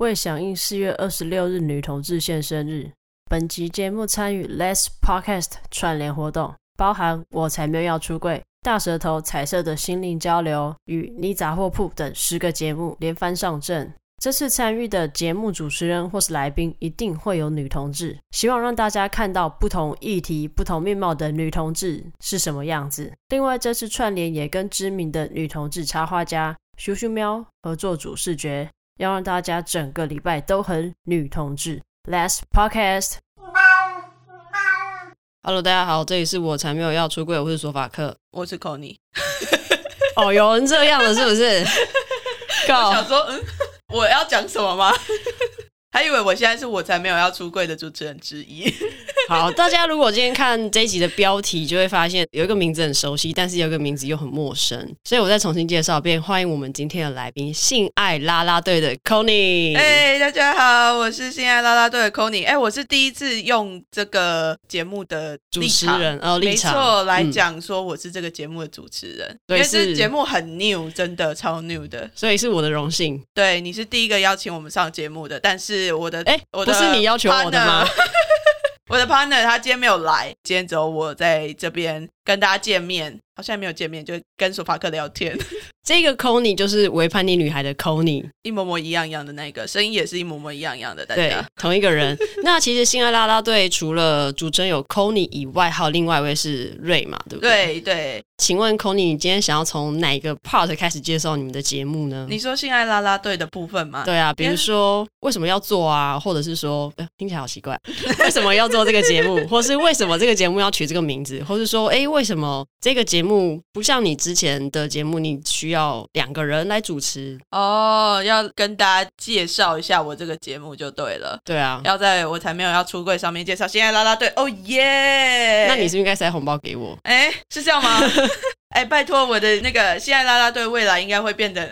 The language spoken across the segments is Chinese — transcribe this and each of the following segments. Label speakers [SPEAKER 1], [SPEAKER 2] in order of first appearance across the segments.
[SPEAKER 1] 为响应四月二十六日女同志现身日，本集节目参与 Less Podcast 串联活动，包含我才没有要出柜、大舌头、彩色的心灵交流与你杂货铺等十个节目连番上阵。这次参与的节目主持人或是来宾一定会有女同志，希望让大家看到不同议题、不同面貌的女同志是什么样子。另外，这次串联也跟知名的女同志插画家咻咻喵合作主视觉。要让大家整个礼拜都很女同志。Last podcast，Hello，大家好，这里是我才没有要出柜，我是索法克，
[SPEAKER 2] 我是 Connie。
[SPEAKER 1] 哦，有人这样了是不是？
[SPEAKER 2] 我想说，嗯，我要讲什么吗？还以为我现在是我才没有要出柜的主持人之一。
[SPEAKER 1] 好，大家如果今天看这一集的标题，就会发现有一个名字很熟悉，但是有一个名字又很陌生，所以我再重新介绍，一遍欢迎我们今天的来宾——性爱啦啦队的 Connie。
[SPEAKER 2] 哎，大家好，我是性爱啦啦队的 Connie。哎，我是第一次用这个节目的
[SPEAKER 1] 主持人哦，立场
[SPEAKER 2] 没错，来讲说我是这个节目的主持人，嗯、因为这节目很 new，真的超 new 的，
[SPEAKER 1] 所以是我的荣幸。
[SPEAKER 2] 对，你是第一个邀请我们上节目的，但是我的哎，我的
[SPEAKER 1] 不是你要求我的吗？
[SPEAKER 2] 我的 partner 他今天没有来，今天只有我在这边跟大家见面。好像没有见面，就跟索法克聊天。
[SPEAKER 1] 这个 Connie 就是伪叛逆女孩的 Connie，
[SPEAKER 2] 一模模一样样的那个，声音也是一模模一样样的。大
[SPEAKER 1] 家对，同一个人。那其实性爱拉拉队除了主持人有 Connie 以外，还有另外一位是瑞嘛，对不对？
[SPEAKER 2] 对对。
[SPEAKER 1] 请问 Connie，你今天想要从哪一个 part 开始介绍你们的节目呢？
[SPEAKER 2] 你说性爱拉拉队的部分吗？
[SPEAKER 1] 对啊，比如说为什么要做啊，或者是说，呃，听起来好奇怪，为什么要做这个节目，或是为什么这个节目要取这个名字，或是说，哎，为什么这个节目？不像你之前的节目，你需要两个人来主持
[SPEAKER 2] 哦。要跟大家介绍一下我这个节目就对了。
[SPEAKER 1] 对啊，
[SPEAKER 2] 要在我才没有要出柜上面介绍。性爱拉拉队，哦耶！
[SPEAKER 1] 那你是不是应该塞红包给我？
[SPEAKER 2] 哎，是这样吗？哎，拜托我的那个性爱拉拉队未来应该会变得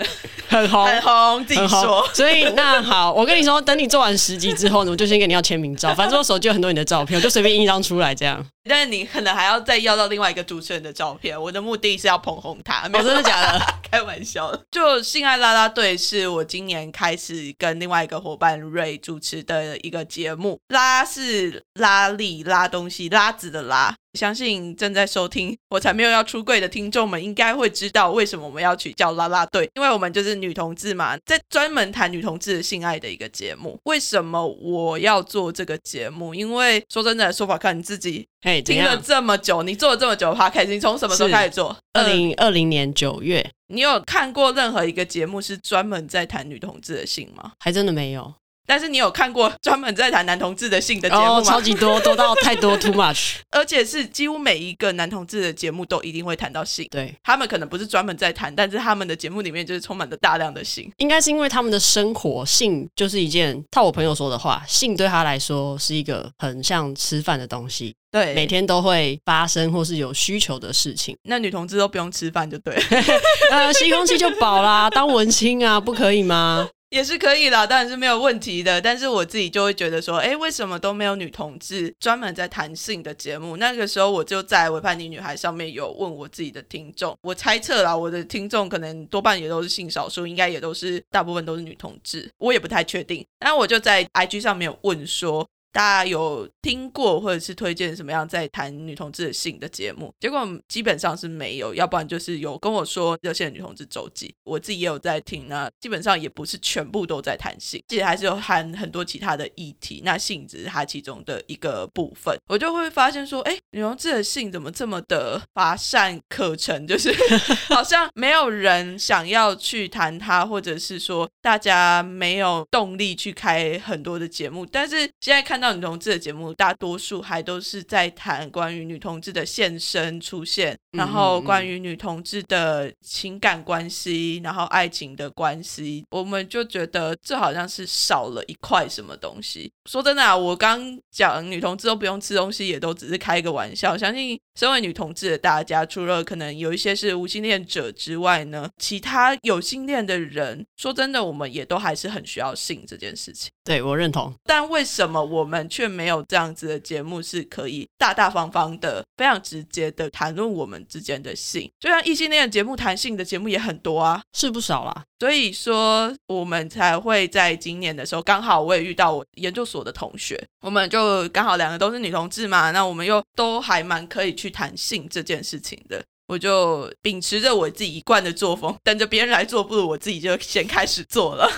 [SPEAKER 2] 很红，很红，自己说。
[SPEAKER 1] 所以那好，我跟你说，等你做完十集之后呢，我就先给你要签名照。反正我手机有很多你的照片，我就随便印一张出来这样。
[SPEAKER 2] 但是你可能还要再要到另外一个主持人的照片。我的目的是要捧红他，没有、
[SPEAKER 1] 哦、真的假的？
[SPEAKER 2] 开玩笑的。就性爱啦啦队是我今年开始跟另外一个伙伴瑞主持的一个节目。拉是拉力拉东西拉子的拉。相信正在收听我才没有要出柜的听众们应该会知道为什么我们要取叫啦啦队，因为我们就是女同志嘛，在专门谈女同志的性爱的一个节目。为什么我要做这个节目？因为说真的，说法看你自己。
[SPEAKER 1] 嘿，
[SPEAKER 2] 听了这么久，你做了这么久的 podcast，你从什么时候开始做？
[SPEAKER 1] 二零二零年九月。
[SPEAKER 2] 你有看过任何一个节目是专门在谈女同志的性吗？
[SPEAKER 1] 还真的没有。
[SPEAKER 2] 但是你有看过专门在谈男同志的性的节目吗？
[SPEAKER 1] 哦，超级多，多到太多，too much。
[SPEAKER 2] 而且是几乎每一个男同志的节目都一定会谈到性。
[SPEAKER 1] 对，
[SPEAKER 2] 他们可能不是专门在谈，但是他们的节目里面就是充满着大量的性。
[SPEAKER 1] 应该是因为他们的生活性就是一件，套我朋友说的话，性对他来说是一个很像吃饭的东西。
[SPEAKER 2] 对，
[SPEAKER 1] 每天都会发生或是有需求的事情。
[SPEAKER 2] 那女同志都不用吃饭就对了，
[SPEAKER 1] 呃，吸空气就饱啦，当文青啊，不可以吗？
[SPEAKER 2] 也是可以啦，当然是没有问题的。但是我自己就会觉得说，哎，为什么都没有女同志专门在谈性的节目？那个时候我就在伪叛逆女孩上面有问我自己的听众，我猜测啦，我的听众可能多半也都是性少数，应该也都是大部分都是女同志，我也不太确定。那我就在 IG 上面有问说。大家有听过或者是推荐什么样在谈女同志的性的节目？结果基本上是没有，要不然就是有跟我说热线女同志周记，我自己也有在听。那基本上也不是全部都在谈性，其实还是有含很多其他的议题。那性只是它其中的一个部分。我就会发现说，哎，女同志的性怎么这么的乏善可陈？就是 好像没有人想要去谈它，或者是说大家没有动力去开很多的节目。但是现在看。看到女同志的节目，大多数还都是在谈关于女同志的现身出现，然后关于女同志的情感关系，然后爱情的关系，我们就觉得这好像是少了一块什么东西。说真的啊，我刚讲女同志都不用吃东西，也都只是开个玩笑。相信身为女同志的大家，除了可能有一些是无性恋者之外呢，其他有性恋的人，说真的，我们也都还是很需要性这件事情。
[SPEAKER 1] 对，我认同。
[SPEAKER 2] 但为什么我们却没有这样子的节目是可以大大方方的、非常直接的谈论我们之间的性。就像异性恋的节目谈性的节目也很多啊，
[SPEAKER 1] 是不少啦。
[SPEAKER 2] 所以说，我们才会在今年的时候，刚好我也遇到我研究所的同学，我们就刚好两个都是女同志嘛，那我们又都还蛮可以去谈性这件事情的。我就秉持着我自己一贯的作风，等着别人来做，不如我自己就先开始做了。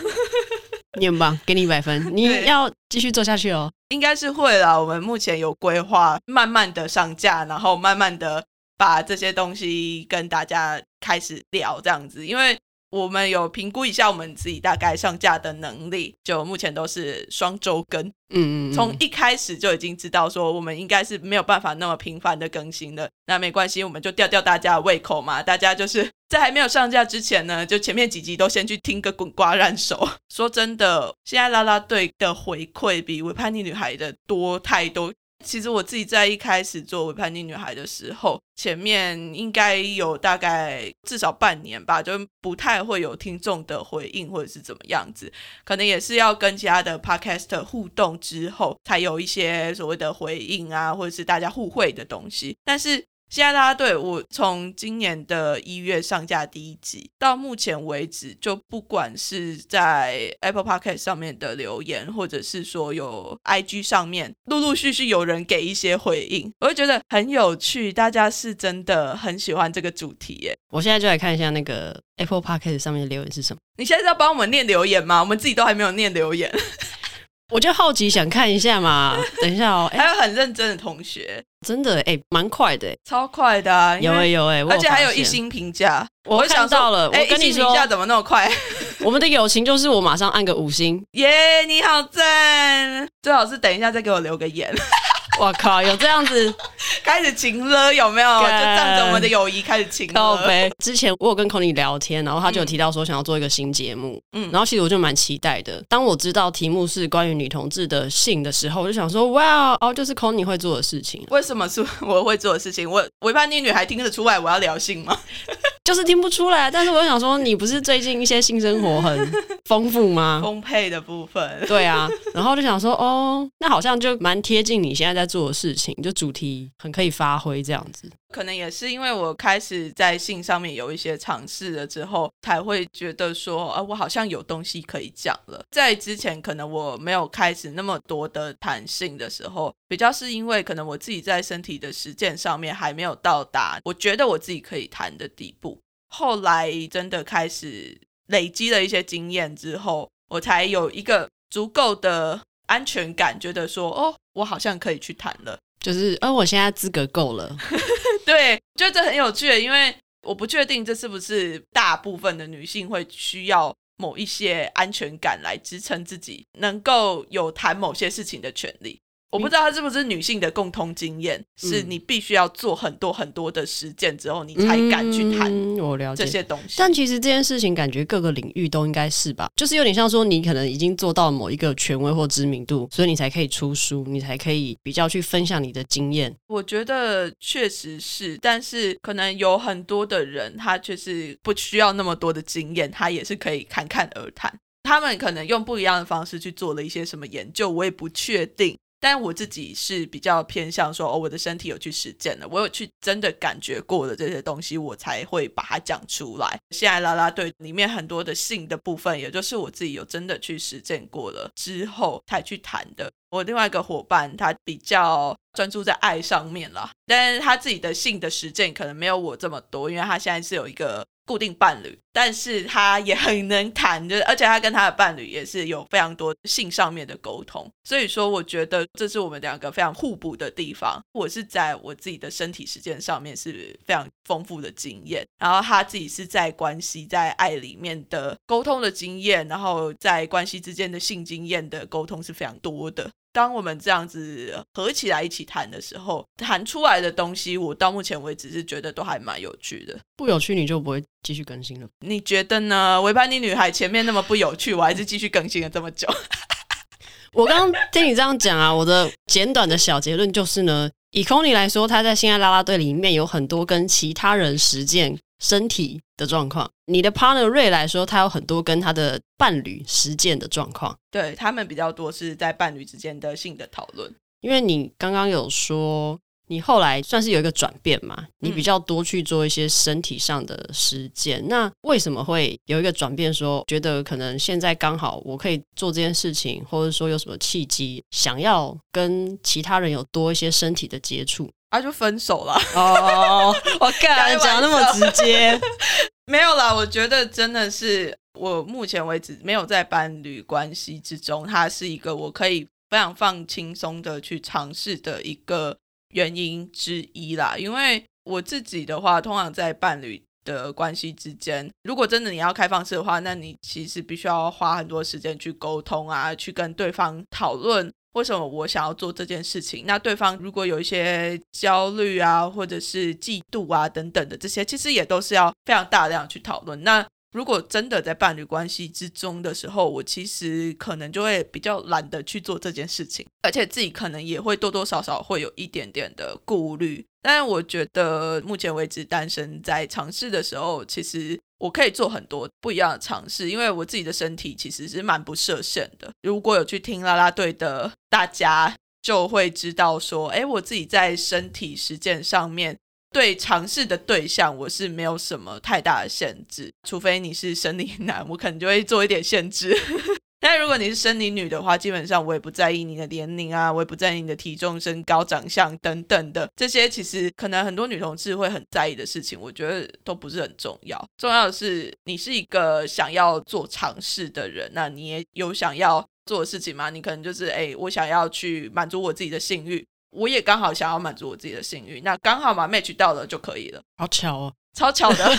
[SPEAKER 1] 你很棒，给你一百分。你要继续做下去哦。
[SPEAKER 2] 应该是会啦。我们目前有规划，慢慢的上架，然后慢慢的把这些东西跟大家开始聊，这样子，因为。我们有评估一下我们自己大概上架的能力，就目前都是双周更，嗯嗯，从一开始就已经知道说我们应该是没有办法那么频繁的更新的。那没关系，我们就吊吊大家的胃口嘛。大家就是在还没有上架之前呢，就前面几集都先去听个滚瓜烂熟。说真的，现在拉拉队的回馈比维叛逆女孩的多太多。其实我自己在一开始做为叛逆女孩的时候，前面应该有大概至少半年吧，就不太会有听众的回应或者是怎么样子，可能也是要跟其他的 podcast 互动之后，才有一些所谓的回应啊，或者是大家互惠的东西，但是。现在大家对我从今年的一月上架第一集到目前为止，就不管是在 Apple Podcast 上面的留言，或者是说有 IG 上面陆陆续续有人给一些回应，我就觉得很有趣。大家是真的很喜欢这个主题耶！
[SPEAKER 1] 我现在就来看一下那个 Apple Podcast 上面的留言是什么。
[SPEAKER 2] 你现在是要帮我们念留言吗？我们自己都还没有念留言，
[SPEAKER 1] 我就好奇想看一下嘛。等一下哦，
[SPEAKER 2] 还有很认真的同学。
[SPEAKER 1] 真的哎，蛮快的，
[SPEAKER 2] 超快的啊！
[SPEAKER 1] 有哎有哎，
[SPEAKER 2] 而且还有一星评价，
[SPEAKER 1] 我想到了。我跟你说，评价
[SPEAKER 2] 怎么那么快？
[SPEAKER 1] 我们的友情就是我马上按个五星，
[SPEAKER 2] 耶！你好赞，最好是等一下再给我留个言。
[SPEAKER 1] 我靠，有这样子
[SPEAKER 2] 开始情了有没有？就仗着我们的友谊开始情了。
[SPEAKER 1] 呗。之前我有跟 Connie 聊天，然后他就有提到说想要做一个新节目，嗯，然后其实我就蛮期待的。当我知道题目是关于女同志的性的时候，我就想说，哇哦，就是 Connie 会做的事情。
[SPEAKER 2] 为什么是我会做的事情？我伪叛逆女孩听得出来我要聊性吗？
[SPEAKER 1] 就是听不出来。但是我想说，你不是最近一些性生活很丰富吗？
[SPEAKER 2] 丰沛的部分。
[SPEAKER 1] 对啊，然后就想说，哦，那好像就蛮贴近你现在在做的事情，就主题很可以发挥这样子。
[SPEAKER 2] 可能也是因为我开始在性上面有一些尝试了之后，才会觉得说，啊，我好像有东西可以讲了。在之前，可能我没有开始那么多的谈性的时候，比较是因为可能我自己在身体的实践上面还没有到达我觉得我自己可以谈的地步。后来真的开始累积了一些经验之后，我才有一个足够的安全感，觉得说，哦，我好像可以去谈了。
[SPEAKER 1] 就是，而我现在资格够了。
[SPEAKER 2] 对，觉得这很有趣，因为我不确定这是不是大部分的女性会需要某一些安全感来支撑自己，能够有谈某些事情的权利。我不知道它是不是女性的共通经验，嗯、是你必须要做很多很多的实践之后，你才敢去谈。我了解这些东西。
[SPEAKER 1] 但其实这件事情，感觉各个领域都应该是吧？就是有点像说，你可能已经做到某一个权威或知名度，所以你才可以出书，你才可以比较去分享你的经验。
[SPEAKER 2] 我觉得确实是，但是可能有很多的人，他确实不需要那么多的经验，他也是可以侃侃而谈。他们可能用不一样的方式去做了一些什么研究，我也不确定。但我自己是比较偏向说，哦，我的身体有去实践的，我有去真的感觉过的这些东西，我才会把它讲出来。现在啦啦队里面很多的性的部分，也就是我自己有真的去实践过了之后才去谈的。我另外一个伙伴，他比较专注在爱上面啦，但是他自己的性的实践可能没有我这么多，因为他现在是有一个。固定伴侣，但是他也很能谈，就是而且他跟他的伴侣也是有非常多性上面的沟通，所以说我觉得这是我们两个非常互补的地方。我是在我自己的身体实践上面是非常丰富的经验，然后他自己是在关系在爱里面的沟通的经验，然后在关系之间的性经验的沟通是非常多的。当我们这样子合起来一起谈的时候，谈出来的东西，我到目前为止是觉得都还蛮有趣的。
[SPEAKER 1] 不有趣你就不会继续更新了？
[SPEAKER 2] 你觉得呢？维叛逆女孩前面那么不有趣，我还是继续更新了这么久。
[SPEAKER 1] 我刚刚听你这样讲啊，我的简短的小结论就是呢，以 Connie 来说，他在性爱拉拉队里面有很多跟其他人实践身体的状况。你的 partner Ray 来说，他有很多跟他的伴侣实践的状况。
[SPEAKER 2] 对，他们比较多是在伴侣之间的性的讨论。
[SPEAKER 1] 因为你刚刚有说。你后来算是有一个转变嘛？你比较多去做一些身体上的实践。嗯、那为什么会有一个转变说？说觉得可能现在刚好我可以做这件事情，或者说有什么契机，想要跟其他人有多一些身体的接触，
[SPEAKER 2] 啊，就分手了。
[SPEAKER 1] 哦，我 干，讲那么直接？
[SPEAKER 2] 没有啦，我觉得真的是我目前为止没有在伴侣关系之中，它是一个我可以非常放轻松的去尝试的一个。原因之一啦，因为我自己的话，通常在伴侣的关系之间，如果真的你要开放式的话，那你其实必须要花很多时间去沟通啊，去跟对方讨论为什么我想要做这件事情。那对方如果有一些焦虑啊，或者是嫉妒啊等等的这些，其实也都是要非常大量去讨论。那如果真的在伴侣关系之中的时候，我其实可能就会比较懒得去做这件事情，而且自己可能也会多多少少会有一点点的顾虑。但是我觉得目前为止单身在尝试的时候，其实我可以做很多不一样的尝试，因为我自己的身体其实是蛮不设限的。如果有去听啦啦队的大家就会知道说，哎，我自己在身体实践上面。对尝试的对象，我是没有什么太大的限制，除非你是生理男，我可能就会做一点限制。但如果你是生理女的话，基本上我也不在意你的年龄啊，我也不在意你的体重、身高、长相等等的这些，其实可能很多女同志会很在意的事情，我觉得都不是很重要。重要的是你是一个想要做尝试的人，那你也有想要做的事情吗？你可能就是哎，我想要去满足我自己的性欲。我也刚好想要满足我自己的性欲，那刚好嘛 match 到了就可以了。
[SPEAKER 1] 好巧哦，
[SPEAKER 2] 超巧的。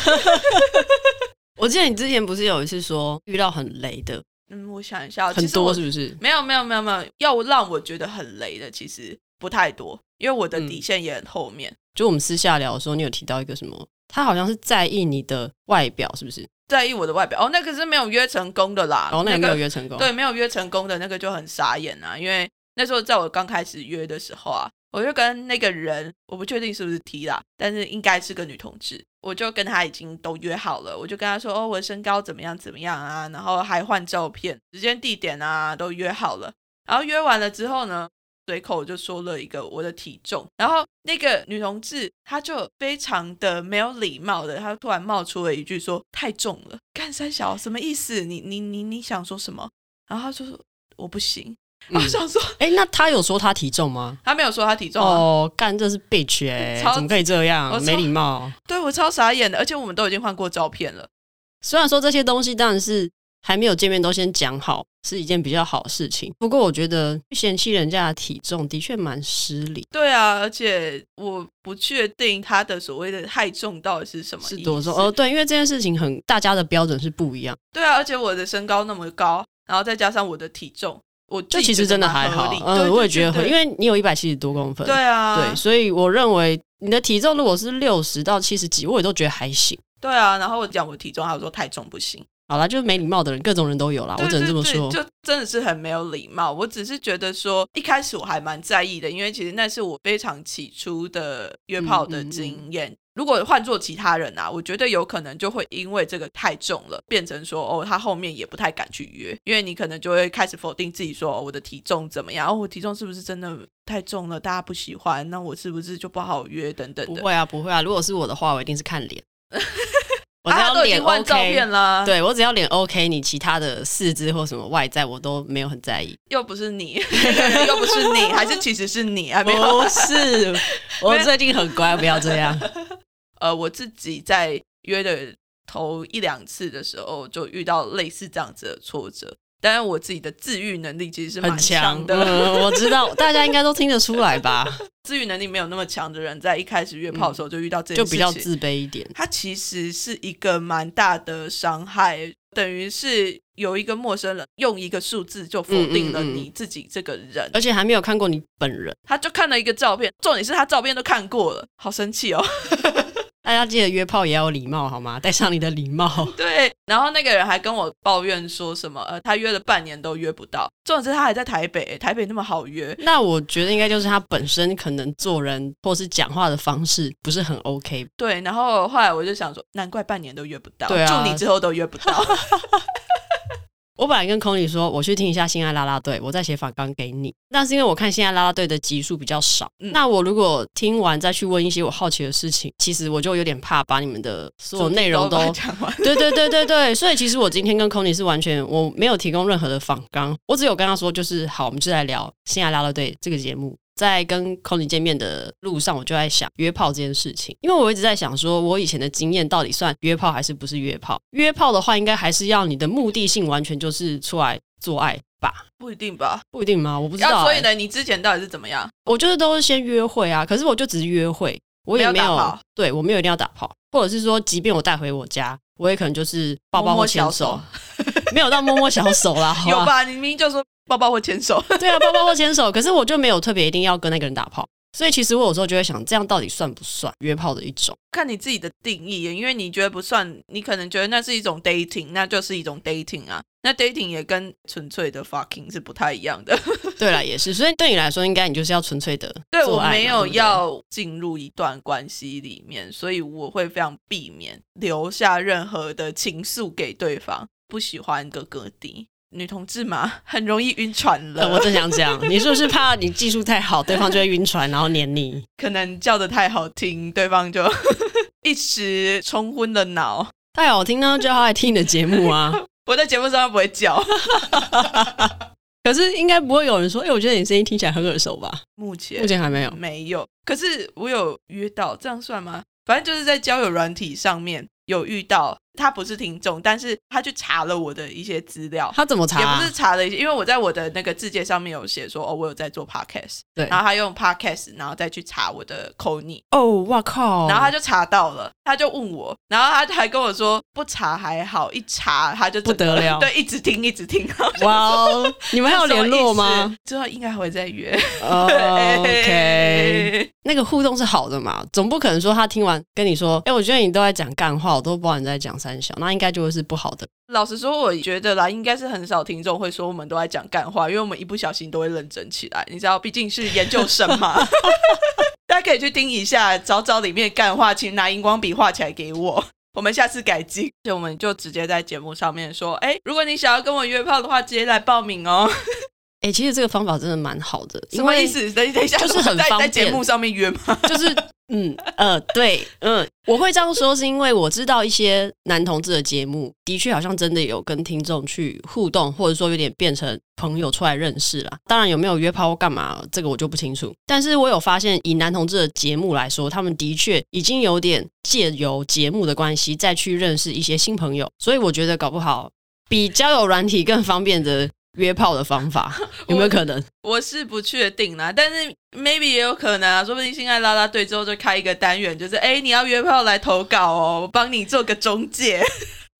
[SPEAKER 1] 我记得你之前不是有一次说遇到很雷的？
[SPEAKER 2] 嗯，我想一下，
[SPEAKER 1] 很多是不是？
[SPEAKER 2] 没有没有没有没有，要让我觉得很雷的其实不太多，因为我的底线也很后面。嗯，
[SPEAKER 1] 就我们私下聊的时候，你有提到一个什么？他好像是在意你的外表，是不是？
[SPEAKER 2] 在意我的外表？哦，那个是没有约成功的啦。
[SPEAKER 1] 哦，那个没有约成功。
[SPEAKER 2] 对，没有约成功的那个就很傻眼啊，因为。那时候在我刚开始约的时候啊，我就跟那个人，我不确定是不是 T 啦，但是应该是个女同志，我就跟他已经都约好了，我就跟他说，哦，我身高怎么样怎么样啊，然后还换照片，时间地点啊都约好了，然后约完了之后呢，随口就说了一个我的体重，然后那个女同志她就非常的没有礼貌的，她突然冒出了一句说太重了，干三小什么意思？你你你你想说什么？然后她就说我不行。我想说，
[SPEAKER 1] 哎、嗯，那他有说他体重吗？
[SPEAKER 2] 他没有说他体重、啊、
[SPEAKER 1] 哦，干这是 bitch 哎、欸，怎么可以这样？没礼貌。
[SPEAKER 2] 对，我超傻眼的，而且我们都已经换过照片了。
[SPEAKER 1] 虽然说这些东西当然是还没有见面都先讲好，是一件比较好的事情。不过我觉得嫌弃人家的体重的确蛮失礼。
[SPEAKER 2] 对啊，而且我不确定他的所谓的太重到底是什么。
[SPEAKER 1] 是多重？哦，对，因为这件事情很大家的标准是不一样。
[SPEAKER 2] 对啊，而且我的身高那么高，然后再加上我的体重。我这
[SPEAKER 1] 其实真的还好，嗯，我也觉得很，因为你有一百七十多公分，
[SPEAKER 2] 对啊，
[SPEAKER 1] 对，所以我认为你的体重如果是六十到七十几，我也都觉得还行。
[SPEAKER 2] 对啊，然后我讲我体重，他说太重不行。
[SPEAKER 1] 好啦，就是没礼貌的人，各种人都有啦，我只能这么说，
[SPEAKER 2] 就真的是很没有礼貌。我只是觉得说，一开始我还蛮在意的，因为其实那是我非常起初的约炮的经验。嗯嗯嗯如果换做其他人啊，我觉得有可能就会因为这个太重了，变成说哦，他后面也不太敢去约，因为你可能就会开始否定自己说，说我的体重怎么样？哦，我体重是不是真的太重了？大家不喜欢，那我是不是就不好约？等等。
[SPEAKER 1] 不会啊，不会啊。如果是我的话，我一定是看脸。我只
[SPEAKER 2] 要脸 OK，照片啦。
[SPEAKER 1] 对，我只要脸 OK，你其他的四肢或什么外在我都没有很在意。
[SPEAKER 2] 又不是你，又不是你，还是其实是你啊？没有，
[SPEAKER 1] 不是，我最近很乖，不要这样。
[SPEAKER 2] 呃，我自己在约的头一两次的时候，就遇到类似这样子的挫折。当然，我自己的自愈能力其实是蛮强的。
[SPEAKER 1] 嗯，我知道，大家应该都听得出来吧？
[SPEAKER 2] 自愈能力没有那么强的人，在一开始约炮的时候就遇到这件事情，
[SPEAKER 1] 就比较自卑一点。
[SPEAKER 2] 他其实是一个蛮大的伤害，等于是有一个陌生人用一个数字就否定了你自己这个人，
[SPEAKER 1] 而且还没有看过你本人，
[SPEAKER 2] 他就看了一个照片，重点是他照片都看过了，好生气哦。
[SPEAKER 1] 大家记得约炮也要有礼貌好吗？带上你的礼貌。
[SPEAKER 2] 对，然后那个人还跟我抱怨说什么，呃，他约了半年都约不到，重点是他还在台北，台北那么好约。
[SPEAKER 1] 那我觉得应该就是他本身可能做人或是讲话的方式不是很 OK。
[SPEAKER 2] 对，然后后来我就想说，难怪半年都约不到，
[SPEAKER 1] 对啊，
[SPEAKER 2] 祝你之后都约不到。
[SPEAKER 1] 我本来跟 Connie 说，我去听一下《心爱啦啦队》，我再写反纲给你。那是因为我看《心爱啦啦队》的集数比较少。嗯、那我如果听完再去问一些我好奇的事情，其实我就有点怕把你们的所有内容都讲完。对对对对对，所以其实我今天跟 Connie 是完全我没有提供任何的反纲，我只有跟他说，就是好，我们就来聊《心爱啦啦队》这个节目。在跟 Connie 见面的路上，我就在想约炮这件事情，因为我一直在想，说我以前的经验到底算约炮还是不是约炮？约炮的话，应该还是要你的目的性完全就是出来做爱吧？
[SPEAKER 2] 不一定吧？
[SPEAKER 1] 不一定吗？我不知道、欸。
[SPEAKER 2] 所以呢，你之前到底是怎么样？
[SPEAKER 1] 我就是都是先约会啊，可是我就只是约会，我也没有，对我没有一定要打炮，或者是说，即便我带回我家，我也可能就是抱抱或牵手，摸摸 没有到摸摸小手啦。吧
[SPEAKER 2] 有吧？你明明就说。抱抱或牵手，
[SPEAKER 1] 对啊，抱抱或牵手。可是我就没有特别一定要跟那个人打炮，所以其实我有时候就会想，这样到底算不算约炮的一种？
[SPEAKER 2] 看你自己的定义，因为你觉得不算，你可能觉得那是一种 dating，那就是一种 dating 啊。那 dating 也跟纯粹的 fucking 是不太一样的。
[SPEAKER 1] 对啦，也是。所以对你来说，应该你就是要纯粹的。
[SPEAKER 2] 对，我没有要进入一段关系里面，所以我会非常避免留下任何的情愫给对方。不喜欢哥哥的。女同志嘛，很容易晕船了。
[SPEAKER 1] 我正想讲，你是不是怕你技术太好，对方就会晕船，然后黏你？
[SPEAKER 2] 可能叫的太好听，对方就 一时冲昏了脑。
[SPEAKER 1] 太好听呢，就要来听你的节目啊！
[SPEAKER 2] 我在节目上不会叫，
[SPEAKER 1] 可是应该不会有人说，哎、欸，我觉得你声音听起来很耳熟吧？
[SPEAKER 2] 目前
[SPEAKER 1] 目前还没有，
[SPEAKER 2] 没有。可是我有约到，这样算吗？反正就是在交友软体上面。有遇到他不是听众，但是他去查了我的一些资料。
[SPEAKER 1] 他怎么查？
[SPEAKER 2] 也不是查了一些，因为我在我的那个字介上面有写说，哦，我有在做 podcast。
[SPEAKER 1] 对。
[SPEAKER 2] 然后他用 podcast，然后再去查我的 Connie。
[SPEAKER 1] 哦，哇靠！
[SPEAKER 2] 然后他就查到了，他就问我，然后他还跟我说，不查还好，一查他就
[SPEAKER 1] 不得了。
[SPEAKER 2] 对，一直听，一直听。
[SPEAKER 1] 哇哦！你们还有联络吗？
[SPEAKER 2] 之后应该还会再约。
[SPEAKER 1] Oh, OK。那个互动是好的嘛？总不可能说他听完跟你说，哎，我觉得你都在讲干话，我都不知道你在讲。三小，那应该就会是不好的。
[SPEAKER 2] 老实说，我觉得啦，应该是很少听众会说我们都在讲干话，因为我们一不小心都会认真起来。你知道，毕竟是研究生嘛。大家可以去听一下，找找里面干话，请拿荧光笔画起来给我。我们下次改进，就我们就直接在节目上面说，哎，如果你想要跟我约炮的话，直接来报名哦。
[SPEAKER 1] 哎，其实这个方法真的蛮好的。
[SPEAKER 2] 什么意思？等等一下，
[SPEAKER 1] 就是很方便。
[SPEAKER 2] 在节目上面约吗？
[SPEAKER 1] 就是。嗯呃对嗯，我会这样说是因为我知道一些男同志的节目的确好像真的有跟听众去互动，或者说有点变成朋友出来认识啦。当然有没有约炮或干嘛，这个我就不清楚。但是我有发现，以男同志的节目来说，他们的确已经有点借由节目的关系再去认识一些新朋友，所以我觉得搞不好比交友软体更方便的。约炮的方法 有没有可能？
[SPEAKER 2] 我，我是不确定啦，但是 maybe 也有可能啊，说不定性爱拉拉队之后就开一个单元，就是哎，你要约炮来投稿哦，我帮你做个中介。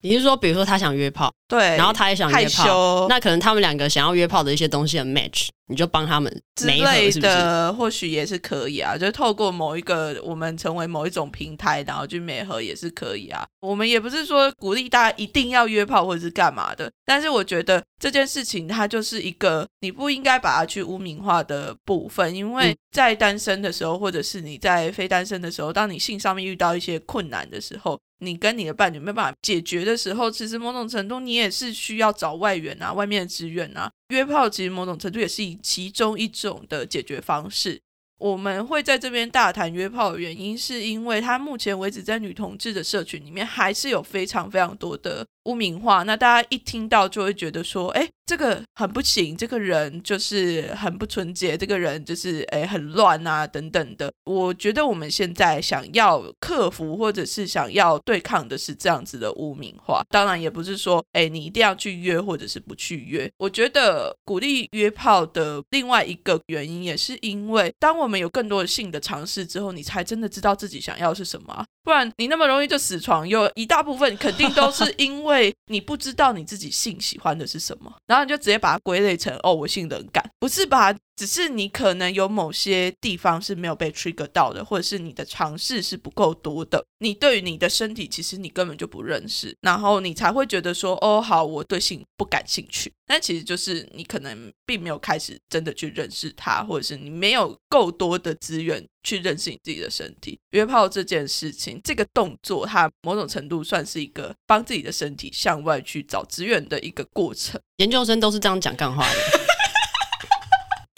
[SPEAKER 1] 你是说，比如说他想约炮，
[SPEAKER 2] 对，
[SPEAKER 1] 然后他也想约炮，羞那可能他们两个想要约炮的一些东西很 match，你就帮他们
[SPEAKER 2] 之类的，或许也是可以啊。就是透过某一个我们成为某一种平台，然后去美合也是可以啊。我们也不是说鼓励大家一定要约炮或者是干嘛的，但是我觉得这件事情它就是一个你不应该把它去污名化的部分，因为在单身的时候，或者是你在非单身的时候，当你性上面遇到一些困难的时候。你跟你的伴侣没办法解决的时候，其实某种程度你也是需要找外援啊，外面的资源啊。约炮其实某种程度也是以其中一种的解决方式。我们会在这边大谈约炮的原因，是因为他目前为止在女同志的社群里面，还是有非常非常多的污名化。那大家一听到就会觉得说，哎，这个很不行，这个人就是很不纯洁，这个人就是哎很乱啊等等的。我觉得我们现在想要克服或者是想要对抗的是这样子的污名化。当然也不是说，哎，你一定要去约或者是不去约。我觉得鼓励约炮的另外一个原因，也是因为当我们有更多的性的尝试之后，你才真的知道自己想要是什么。不然你那么容易就死床，有一大部分肯定都是 因为你不知道你自己性喜欢的是什么，然后你就直接把它归类成哦，我性冷感，不是吧？只是你可能有某些地方是没有被 trigger 到的，或者是你的尝试是不够多的。你对于你的身体，其实你根本就不认识，然后你才会觉得说，哦，好，我对性不感兴趣。但其实就是你可能并没有开始真的去认识它，或者是你没有够多的资源去认识你自己的身体。约炮这件事情，这个动作，它某种程度算是一个帮自己的身体向外去找资源的一个过程。
[SPEAKER 1] 研究生都是这样讲干话的。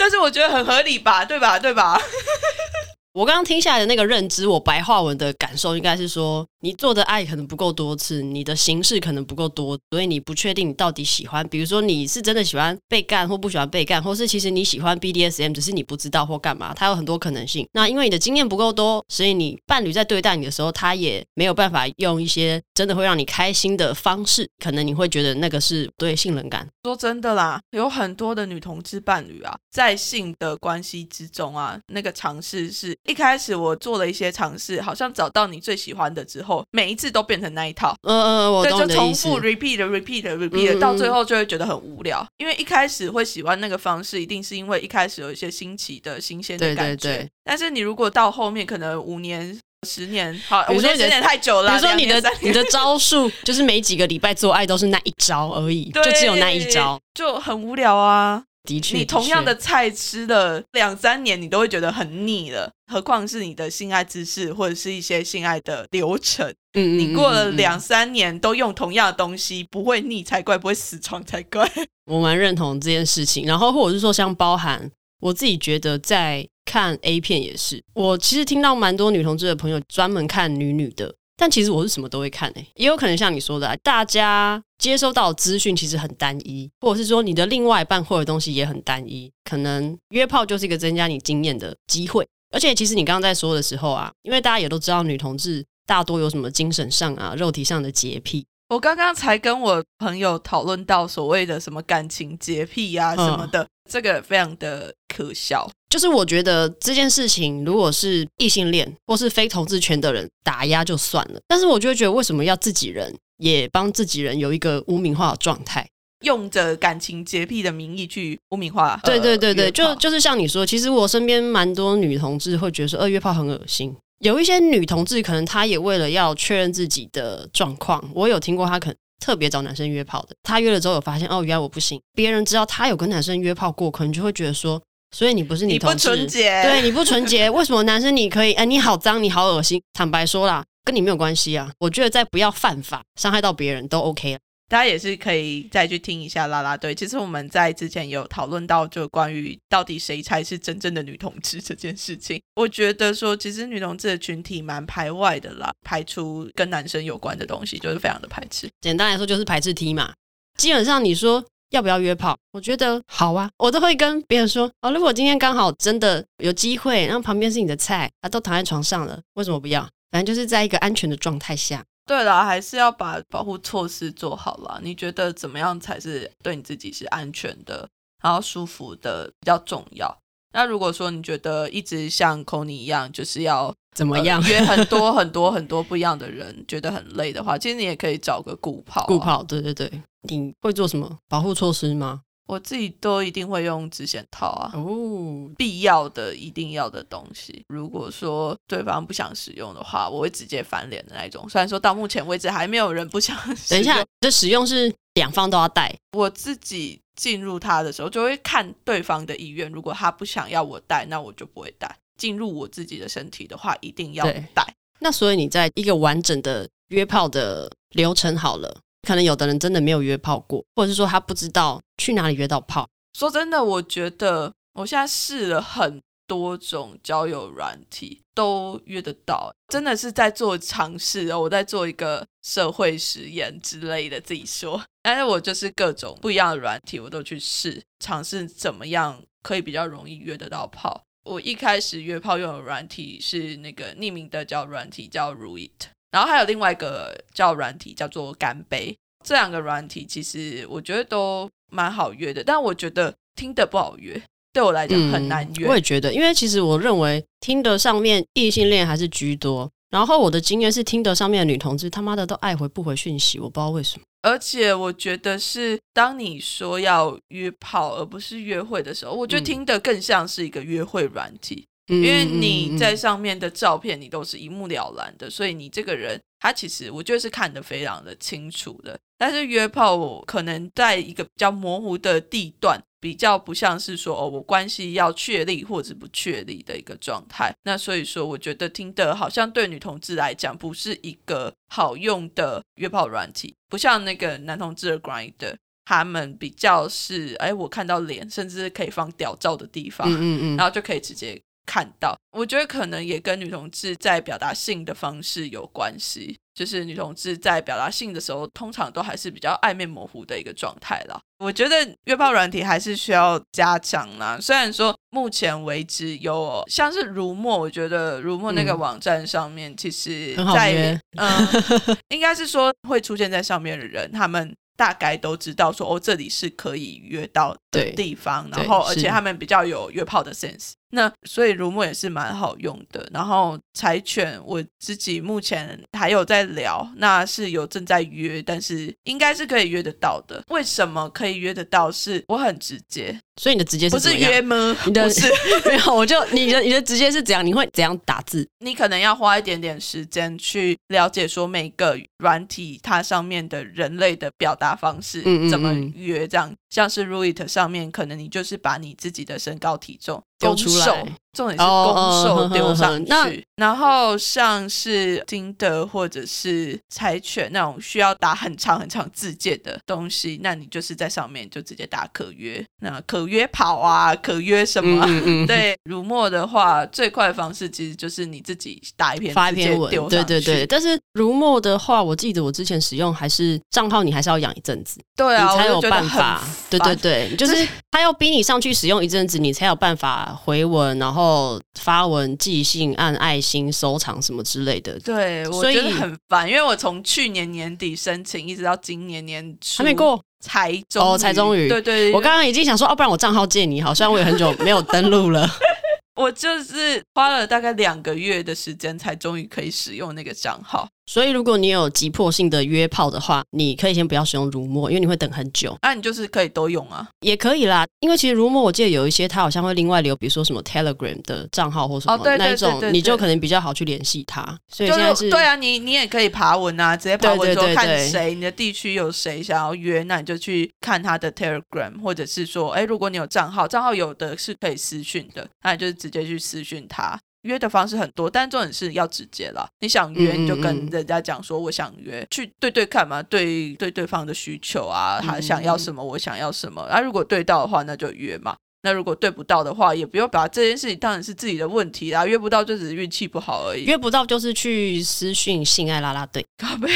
[SPEAKER 2] 但是我觉得很合理吧，对吧？对吧？
[SPEAKER 1] 我刚刚听下来的那个认知，我白话文的感受应该是说，你做的爱可能不够多次，你的形式可能不够多，所以你不确定你到底喜欢。比如说，你是真的喜欢被干，或不喜欢被干，或是其实你喜欢 BDSM，只是你不知道或干嘛，它有很多可能性。那因为你的经验不够多，所以你伴侣在对待你的时候，他也没有办法用一些真的会让你开心的方式，可能你会觉得那个是对性冷感。
[SPEAKER 2] 说真的啦，有很多的女同志伴侣啊，在性的关系之中啊，那个尝试是。一开始我做了一些尝试，好像找到你最喜欢的之后，每一次都变成那一套。
[SPEAKER 1] 嗯嗯，我。
[SPEAKER 2] 对，就重复 repeat repeat repeat，到最后就会觉得很无聊。因为一开始会喜欢那个方式，一定是因为一开始有一些新奇的新鲜的感觉。对对对。但是你如果到后面可能五年、十年，好，五年、十年太久了。
[SPEAKER 1] 比如说你的你的招数，就是每几个礼拜做爱都是那一招而已，就只有那一招，
[SPEAKER 2] 就很无聊啊。
[SPEAKER 1] 的确，
[SPEAKER 2] 你同样的菜吃了两三年，你都会觉得很腻了。何况是你的性爱姿势或者是一些性爱的流程，嗯，你过了两三年都用同样的东西，不会腻才怪，不会死床才怪。
[SPEAKER 1] 我蛮认同这件事情。然后或者是说，像包含我自己觉得在看 A 片也是，我其实听到蛮多女同志的朋友专门看女女的。但其实我是什么都会看诶、也有可能像你说的、啊，大家接收到资讯其实很单一，或者是说你的另外一半或者东西也很单一，可能约炮就是一个增加你经验的机会。而且其实你刚刚在说的时候啊，因为大家也都知道女同志大多有什么精神上啊、肉体上的洁癖。
[SPEAKER 2] 我刚刚才跟我朋友讨论到所谓的什么感情洁癖啊什么的，嗯、这个非常的可笑。
[SPEAKER 1] 就是我觉得这件事情，如果是异性恋或是非同志圈的人打压就算了，但是我就会觉得为什么要自己人也帮自己人有一个污名化的状态，
[SPEAKER 2] 用着感情洁癖的名义去污名化？
[SPEAKER 1] 对对对对，就就是像你说，其实我身边蛮多女同志会觉得说，呃，约炮很恶心。有一些女同志可能她也为了要确认自己的状况，我有听过她可能特别找男生约炮的，她约了之后有发现，哦，原来我不行。别人知道她有跟男生约炮过，可能就会觉得说。所以你不是女同志，
[SPEAKER 2] 你不纯洁，
[SPEAKER 1] 对，你不纯洁，为什么男生你可以？哎，你好脏，你好恶心。坦白说啦，跟你没有关系啊。我觉得在不要犯法、伤害到别人都 OK 了。
[SPEAKER 2] 大家也是可以再去听一下啦啦队。其实我们在之前有讨论到，就关于到底谁才是真正的女同志这件事情。我觉得说，其实女同志的群体蛮排外的啦，排除跟男生有关的东西，就是非常的排斥。
[SPEAKER 1] 简单来说，就是排斥 T 嘛。基本上你说。要不要约炮？我觉得好啊，我都会跟别人说哦。如果今天刚好真的有机会，然后旁边是你的菜，啊，都躺在床上了，为什么不要？反正就是在一个安全的状态下。
[SPEAKER 2] 对了，还是要把保护措施做好了。你觉得怎么样才是对你自己是安全的，然后舒服的比较重要？那如果说你觉得一直像 Connie 一样，就是要
[SPEAKER 1] 怎么样、呃、
[SPEAKER 2] 约很多 很多很多不一样的人，觉得很累的话，其实你也可以找个固炮、啊。
[SPEAKER 1] 固跑，对对对。你会做什么保护措施吗？
[SPEAKER 2] 我自己都一定会用指险套啊。哦，必要的、一定要的东西。如果说对方不想使用的话，我会直接翻脸的那一种。虽然说到目前为止还没有人不想使用。
[SPEAKER 1] 等一下，这使用是两方都要带。
[SPEAKER 2] 我自己。进入他的时候，就会看对方的意愿。如果他不想要我带，那我就不会带。进入我自己的身体的话，一定要带。
[SPEAKER 1] 那所以你在一个完整的约炮的流程好了，可能有的人真的没有约炮过，或者是说他不知道去哪里约到炮。
[SPEAKER 2] 说真的，我觉得我现在试了很多种交友软体，都约得到。真的是在做尝试哦，我在做一个社会实验之类的，自己说。但是我就是各种不一样的软体，我都去试，尝试怎么样可以比较容易约得到炮。我一开始约炮用的软体是那个匿名的交友软体叫 Ruit，然后还有另外一个交友软体叫做干杯。这两个软体其实我觉得都蛮好约的，但我觉得听的不好约，对我来讲很难约。
[SPEAKER 1] 嗯，我也觉得，因为其实我认为听的上面异性恋还是居多，然后我的经验是听得上面的女同志他妈的都爱回不回讯息，我不知道为什么。
[SPEAKER 2] 而且我觉得是当你说要约炮而不是约会的时候，我觉得听得更像是一个约会软体。因为你在上面的照片，你都是一目了然的，所以你这个人，他其实我觉得是看得非常的清楚的。但是约炮，我可能在一个比较模糊的地段，比较不像是说哦，我关系要确立或者不确立的一个状态。那所以说，我觉得听的好像对女同志来讲，不是一个好用的约炮软体，不像那个男同志的 Grinder。他们比较是，哎，我看到脸，甚至可以放屌照的地方，嗯嗯嗯，然后就可以直接。看到，我觉得可能也跟女同志在表达性的方式有关系。就是女同志在表达性的时候，通常都还是比较暧昧模糊的一个状态啦。我觉得约炮软体还是需要加强啦。虽然说目前为止有像是如墨，我觉得如墨那个网站上面，其实在嗯，应该是说会出现在上面的人，他们。大概都知道说哦，这里是可以约到的地方，然后而且他们比较有约炮的 sense。那所以如墨也是蛮好用的。然后柴犬我自己目前还有在聊，那是有正在约，但是应该是可以约得到的。为什么可以约得到？是我很直接，
[SPEAKER 1] 所以你的直接是
[SPEAKER 2] 不是约吗？
[SPEAKER 1] 你的
[SPEAKER 2] 不是
[SPEAKER 1] 没有，我就你的你的直接是怎样？你会怎样打字？
[SPEAKER 2] 你可能要花一点点时间去了解说每个软体它上面的人类的表达方式怎么约这样。嗯嗯嗯像是 Root 上面，可能你就是把你自己的身高体重
[SPEAKER 1] 丢出来。
[SPEAKER 2] 重点是攻受丢上去，然后像是金德或者是柴犬那种需要打很长很长字节的东西，那你就是在上面就直接打可约，那可约跑啊，可约什么？对，如墨的话，最快的方式其实就是你自己打一篇
[SPEAKER 1] 发一篇文，对对对。但是如墨的话，我记得我之前使用还是账号，你还是要养一阵子，
[SPEAKER 2] 对啊，
[SPEAKER 1] 你才有办法。对对对，就是他要逼你上去使用一阵子，你才有办法回文，然后。后发文、寄信、按爱心、收藏什么之类的，
[SPEAKER 2] 对，我觉得很烦，因为我从去年年底申请，一直到今年年初
[SPEAKER 1] 还没过，
[SPEAKER 2] 才终
[SPEAKER 1] 哦，才终于，
[SPEAKER 2] 对，对对，
[SPEAKER 1] 我刚刚已经想说，哦，不然我账号借你好，虽然我也很久没有登录了，
[SPEAKER 2] 我就是花了大概两个月的时间，才终于可以使用那个账号。
[SPEAKER 1] 所以，如果你有急迫性的约炮的话，你可以先不要使用如墨，因为你会等很久。
[SPEAKER 2] 那、啊、你就是可以都用啊，
[SPEAKER 1] 也可以啦。因为其实如墨，我记得有一些，它好像会另外留，比如说什么 Telegram 的账号或什么、那一种，你就可能比较好去联系他。所以现在是，
[SPEAKER 2] 对啊，你你也可以爬文啊，直接爬文说看谁，你的地区有谁想要约，那你就去看他的 Telegram，或者是说，哎，如果你有账号，账号有的是可以私讯的，那你就直接去私讯他。约的方式很多，但重点是要直接了。你想约，你就跟人家讲说，我想约，嗯嗯去对对看嘛，对对对方的需求啊，他想要什么，我想要什么。那、啊、如果对到的话，那就约嘛。那如果对不到的话，也不用把这件事情当然是自己的问题啦。约不到就只是运气不好而已。
[SPEAKER 1] 约不到就是去私讯性爱啦啦队，靠北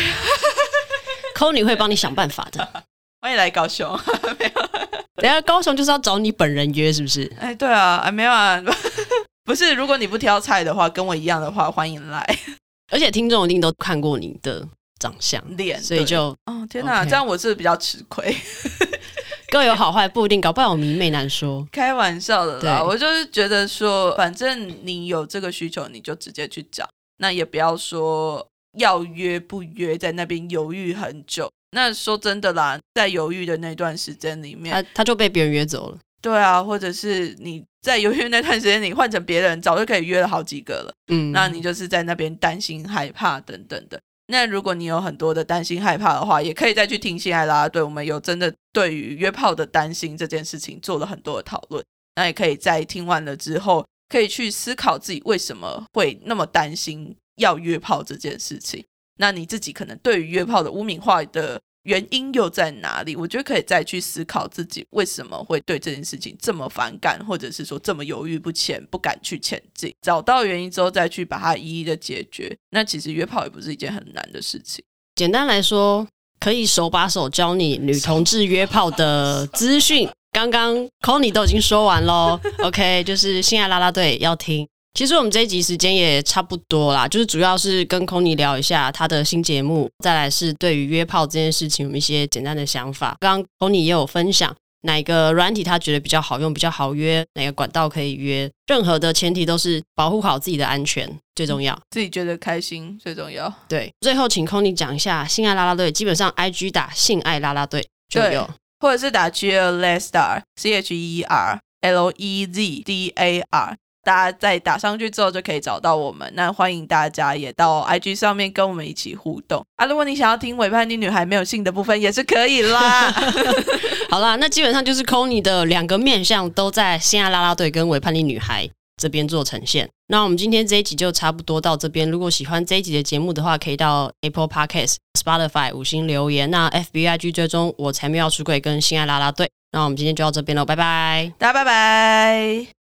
[SPEAKER 1] ，Conny 会帮你想办法的。
[SPEAKER 2] 欢迎来高雄，没有。
[SPEAKER 1] 等下高雄就是要找你本人约，是不是？
[SPEAKER 2] 哎，对啊，哎，没有啊。不是，如果你不挑菜的话，跟我一样的话，欢迎来。
[SPEAKER 1] 而且听众一定都看过你的长相、
[SPEAKER 2] 脸，
[SPEAKER 1] 所以就
[SPEAKER 2] 哦天哪这样我是比较吃亏。
[SPEAKER 1] 各有好坏，不一定，搞不好我迷妹难说。
[SPEAKER 2] 开玩笑的啦，我就是觉得说，反正你有这个需求，你就直接去找，那也不要说要约不约，在那边犹豫很久。那说真的啦，在犹豫的那段时间里面，
[SPEAKER 1] 他他就被别人约走了。
[SPEAKER 2] 对啊，或者是你在犹豫那段时间，你换成别人，早就可以约了好几个了。嗯，那你就是在那边担心、害怕等等的。那如果你有很多的担心、害怕的话，也可以再去听性爱啦啦队，我们有真的对于约炮的担心这件事情做了很多的讨论。那也可以在听完了之后，可以去思考自己为什么会那么担心要约炮这件事情。那你自己可能对于约炮的污名化的。原因又在哪里？我觉得可以再去思考自己为什么会对这件事情这么反感，或者是说这么犹豫不前，不敢去前进。找到原因之后，再去把它一一的解决。那其实约炮也不是一件很难的事情。
[SPEAKER 1] 简单来说，可以手把手教你女同志约炮的资讯。刚刚 Conny 都已经说完喽，OK，就是性爱啦啦队要听。其实我们这一集时间也差不多啦，就是主要是跟 Conny 聊一下他的新节目，再来是对于约炮这件事情有一些简单的想法。刚刚 Conny 也有分享，哪个软体他觉得比较好用、比较好约，哪个管道可以约。任何的前提都是保护好自己的安全最重要，
[SPEAKER 2] 自己觉得开心最重要。
[SPEAKER 1] 对，最后请 Conny 讲一下性爱啦啦队，基本上 IG 打性爱啦啦队就有，
[SPEAKER 2] 或者是打 Cheerleadar C H E R L E Z D A R。大家在打上去之后就可以找到我们，那欢迎大家也到 IG 上面跟我们一起互动啊！如果你想要听伪叛逆女孩没有性的部分也是可以啦。
[SPEAKER 1] 好啦，那基本上就是 Conny 的两个面向都在性爱拉拉队跟伪叛逆女孩这边做呈现。那我们今天这一集就差不多到这边。如果喜欢这一集的节目的话，可以到 Apple Podcast、Spotify 五星留言。那 FBIG 追踪我才没有出柜跟性爱拉拉队。那我们今天就到这边喽，拜拜，
[SPEAKER 2] 大家拜拜。